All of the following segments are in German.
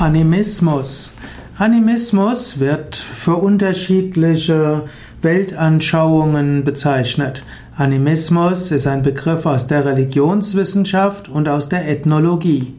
Animismus. Animismus wird für unterschiedliche Weltanschauungen bezeichnet. Animismus ist ein Begriff aus der Religionswissenschaft und aus der Ethnologie.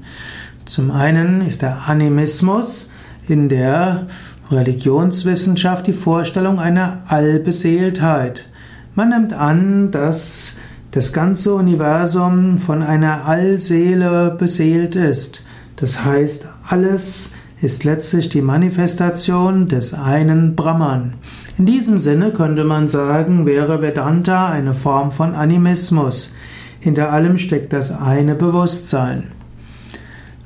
Zum einen ist der Animismus in der Religionswissenschaft die Vorstellung einer Allbeseeltheit. Man nimmt an, dass das ganze Universum von einer Allseele beseelt ist. Das heißt, alles ist letztlich die Manifestation des einen Brahman. In diesem Sinne könnte man sagen, wäre Vedanta eine Form von Animismus. Hinter allem steckt das eine Bewusstsein.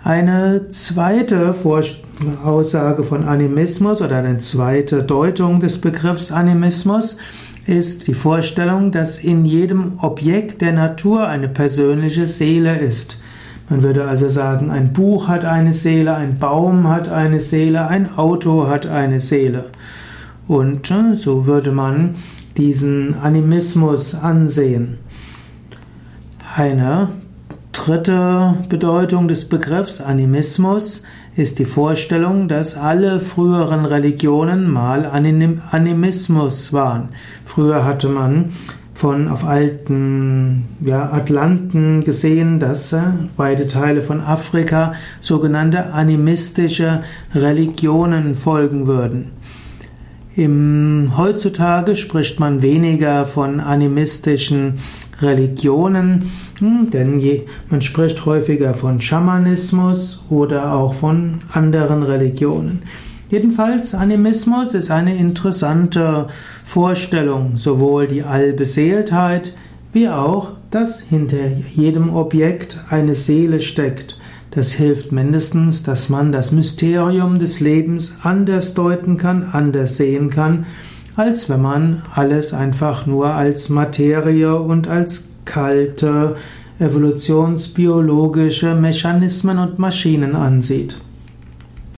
Eine zweite Aussage von Animismus oder eine zweite Deutung des Begriffs Animismus ist die Vorstellung, dass in jedem Objekt der Natur eine persönliche Seele ist. Man würde also sagen, ein Buch hat eine Seele, ein Baum hat eine Seele, ein Auto hat eine Seele. Und äh, so würde man diesen Animismus ansehen. Eine dritte Bedeutung des Begriffs Animismus ist die Vorstellung, dass alle früheren Religionen mal Animismus waren. Früher hatte man von auf alten ja, Atlanten gesehen, dass äh, beide Teile von Afrika sogenannte animistische Religionen folgen würden. Im, heutzutage spricht man weniger von animistischen Religionen, hm, denn je, man spricht häufiger von Schamanismus oder auch von anderen Religionen. Jedenfalls, Animismus ist eine interessante Vorstellung, sowohl die Allbeseeltheit wie auch, dass hinter jedem Objekt eine Seele steckt. Das hilft mindestens, dass man das Mysterium des Lebens anders deuten kann, anders sehen kann, als wenn man alles einfach nur als Materie und als kalte evolutionsbiologische Mechanismen und Maschinen ansieht.